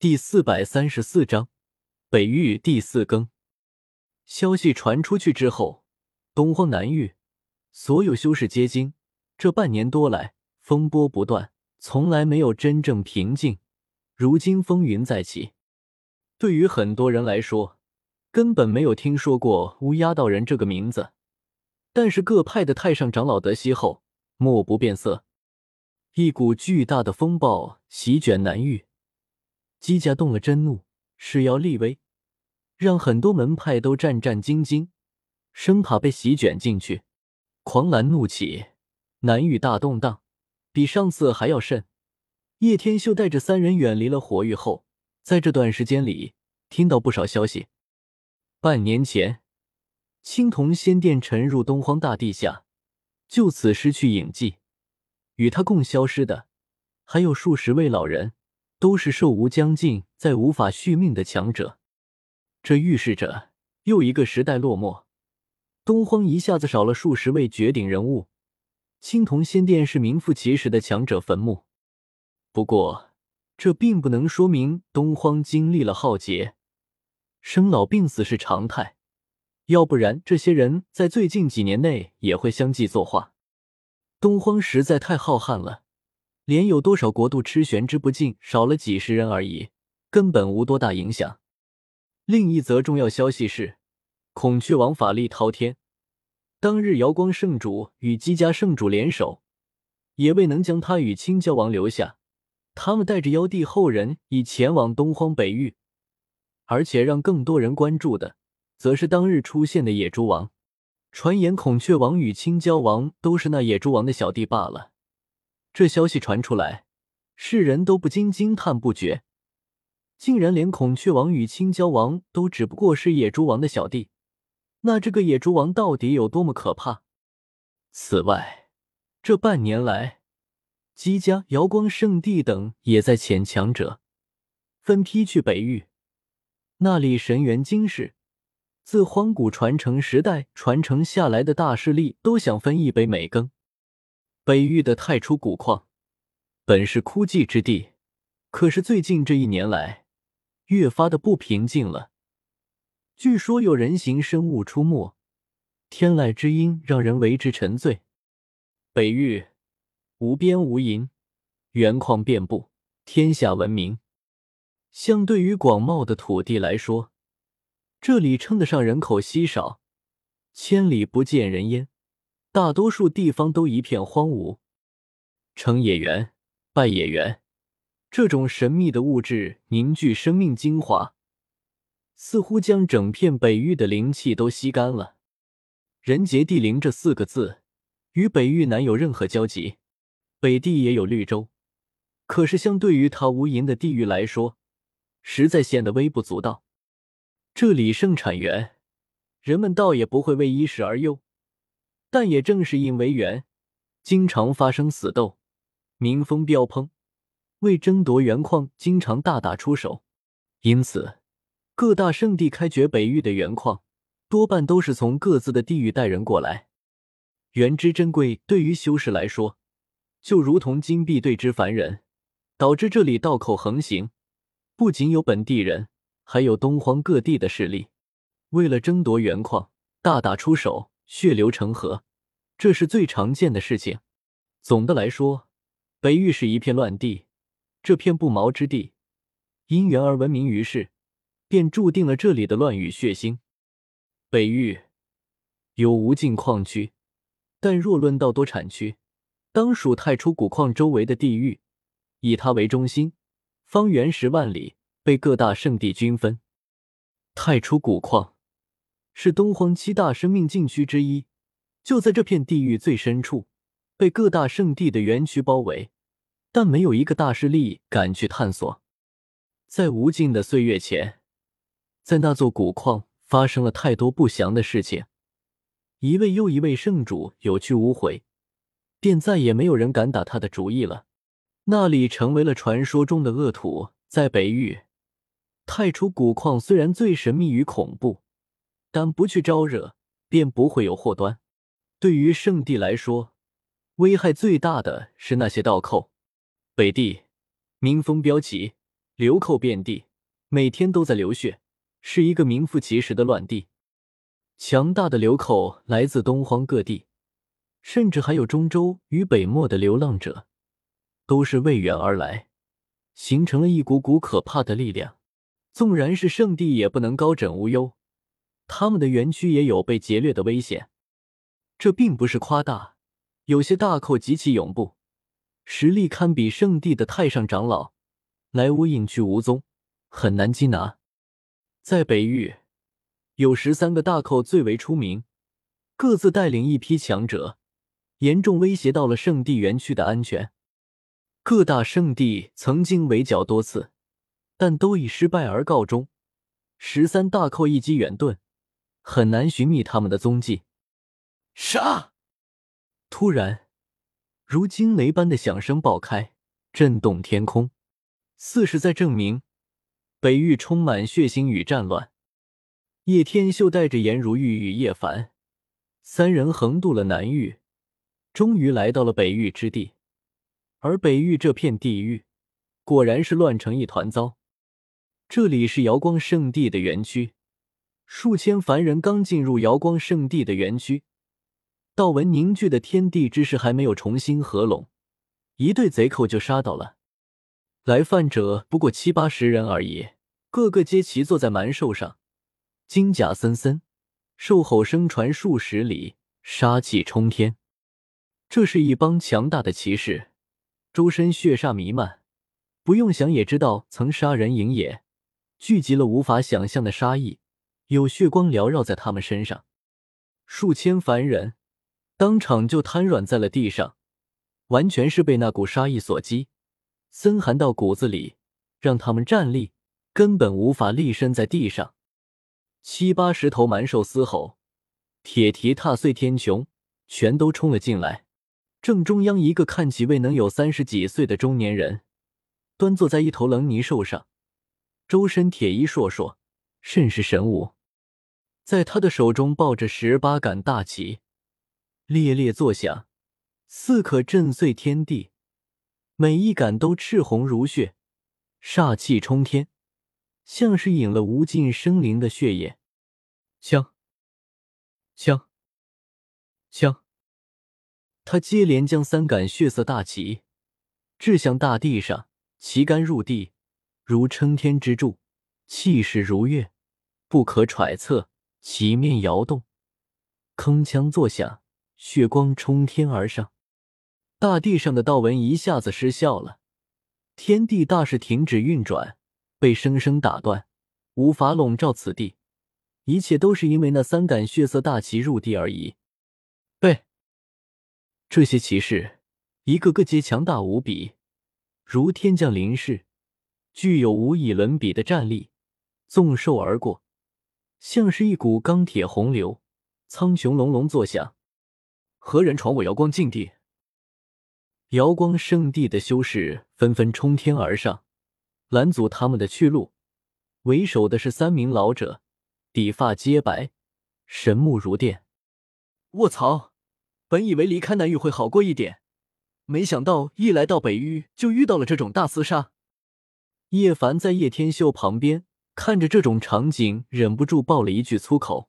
第四百三十四章北域第四更。消息传出去之后，东荒南域所有修士皆惊。这半年多来，风波不断，从来没有真正平静。如今风云再起，对于很多人来说，根本没有听说过乌鸦道人这个名字。但是各派的太上长老得悉后，莫不变色。一股巨大的风暴席卷南域。姬家动了真怒，誓要立威，让很多门派都战战兢兢，生怕被席卷进去。狂澜怒起，南域大动荡，比上次还要甚。叶天秀带着三人远离了火域后，在这段时间里听到不少消息。半年前，青铜仙殿沉入东荒大地下，就此失去影迹。与他共消失的，还有数十位老人。都是寿无将尽、再无法续命的强者，这预示着又一个时代落寞。东荒一下子少了数十位绝顶人物，青铜仙殿是名副其实的强者坟墓。不过，这并不能说明东荒经历了浩劫，生老病死是常态，要不然这些人在最近几年内也会相继作画。东荒实在太浩瀚了。连有多少国度吃悬之不尽，少了几十人而已，根本无多大影响。另一则重要消息是，孔雀王法力滔天。当日瑶光圣主与姬家圣主联手，也未能将他与青蛟王留下。他们带着妖帝后人已前往东荒北域，而且让更多人关注的，则是当日出现的野猪王。传言孔雀王与青蛟王都是那野猪王的小弟罢了。这消息传出来，世人都不禁惊叹不绝。竟然连孔雀王与青蛟王都只不过是野猪王的小弟，那这个野猪王到底有多么可怕？此外，这半年来，姬家、瑶光圣地等也在遣强者分批去北域，那里神元精世，自荒古传承时代传承下来的大势力都想分一杯美羹。北域的太初古矿本是枯寂之地，可是最近这一年来越发的不平静了。据说有人形生物出没，天籁之音让人为之沉醉。北域无边无垠，原矿遍布，天下闻名。相对于广袤的土地来说，这里称得上人口稀少，千里不见人烟。大多数地方都一片荒芜，成野原、败野原，这种神秘的物质凝聚生命精华，似乎将整片北域的灵气都吸干了。人杰地灵这四个字与北域难有任何交集。北地也有绿洲，可是相对于它无垠的地域来说，实在显得微不足道。这里盛产源，人们倒也不会为衣食而忧。但也正是因为原，经常发生死斗，民风飙烹，为争夺原矿，经常大打出手。因此，各大圣地开掘北域的原矿，多半都是从各自的地域带人过来。原之珍贵，对于修士来说，就如同金币对之凡人，导致这里道口横行。不仅有本地人，还有东荒各地的势力，为了争夺原矿，大打出手。血流成河，这是最常见的事情。总的来说，北域是一片乱地。这片不毛之地，因缘而闻名于世，便注定了这里的乱与血腥。北域有无尽矿区，但若论到多产区，当属太初古矿周围的地域。以它为中心，方圆十万里，被各大圣地均分。太初古矿。是东荒七大生命禁区之一，就在这片地域最深处，被各大圣地的园区包围，但没有一个大势力敢去探索。在无尽的岁月前，在那座古矿发生了太多不祥的事情，一位又一位圣主有去无回，便再也没有人敢打他的主意了。那里成为了传说中的恶土。在北域，太初古矿虽然最神秘与恐怖。但不去招惹，便不会有祸端。对于圣地来说，危害最大的是那些盗寇。北地民风彪起，流寇遍地，每天都在流血，是一个名副其实的乱地。强大的流寇来自东荒各地，甚至还有中州与北漠的流浪者，都是为远而来，形成了一股股可怕的力量。纵然是圣地，也不能高枕无忧。他们的园区也有被劫掠的危险，这并不是夸大。有些大寇极其勇怖，实力堪比圣地的太上长老，来无影去无踪，很难缉拿。在北域，有十三个大寇最为出名，各自带领一批强者，严重威胁到了圣地园区的安全。各大圣地曾经围剿多次，但都以失败而告终。十三大寇一击远遁。很难寻觅他们的踪迹。杀！突然，如惊雷般的响声爆开，震动天空，似是在证明北域充满血腥与战乱。叶天秀带着颜如玉与叶凡三人横渡了南域，终于来到了北域之地。而北域这片地域，果然是乱成一团糟。这里是瑶光圣地的园区。数千凡人刚进入瑶光圣地的园区，道文凝聚的天地之势还没有重新合拢，一队贼寇就杀到了。来犯者不过七八十人而已，个个皆骑坐在蛮兽上，金甲森森，兽吼声传数十里，杀气冲天。这是一帮强大的骑士，周身血煞弥漫，不用想也知道曾杀人营野，聚集了无法想象的杀意。有血光缭绕在他们身上，数千凡人当场就瘫软在了地上，完全是被那股杀意所击，森寒到骨子里，让他们站立根本无法立身在地上。七八十头蛮兽嘶吼，铁蹄踏碎天穹，全都冲了进来。正中央，一个看起未能有三十几岁的中年人，端坐在一头棱泥兽上，周身铁衣烁烁，甚是神武。在他的手中抱着十八杆大旗，猎猎作响，似可震碎天地。每一杆都赤红如血，煞气冲天，像是饮了无尽生灵的血液。枪，枪，枪！他接连将三杆血色大旗掷向大地上，旗杆入地，如撑天之柱，气势如月，不可揣测。旗面摇动，铿锵作响，血光冲天而上，大地上的道纹一下子失效了，天地大势停止运转，被生生打断，无法笼罩此地。一切都是因为那三杆血色大旗入地而已。被这些骑士一个个皆强大无比，如天降临世，具有无以伦比的战力，纵兽而过。像是一股钢铁洪流，苍穹隆隆作响。何人闯我瑶光禁地？瑶光圣地的修士纷纷冲天而上，拦阻他们的去路。为首的是三名老者，底发皆白，神目如电。卧槽！本以为离开南域会好过一点，没想到一来到北域就遇到了这种大厮杀。叶凡在叶天秀旁边。看着这种场景，忍不住爆了一句粗口。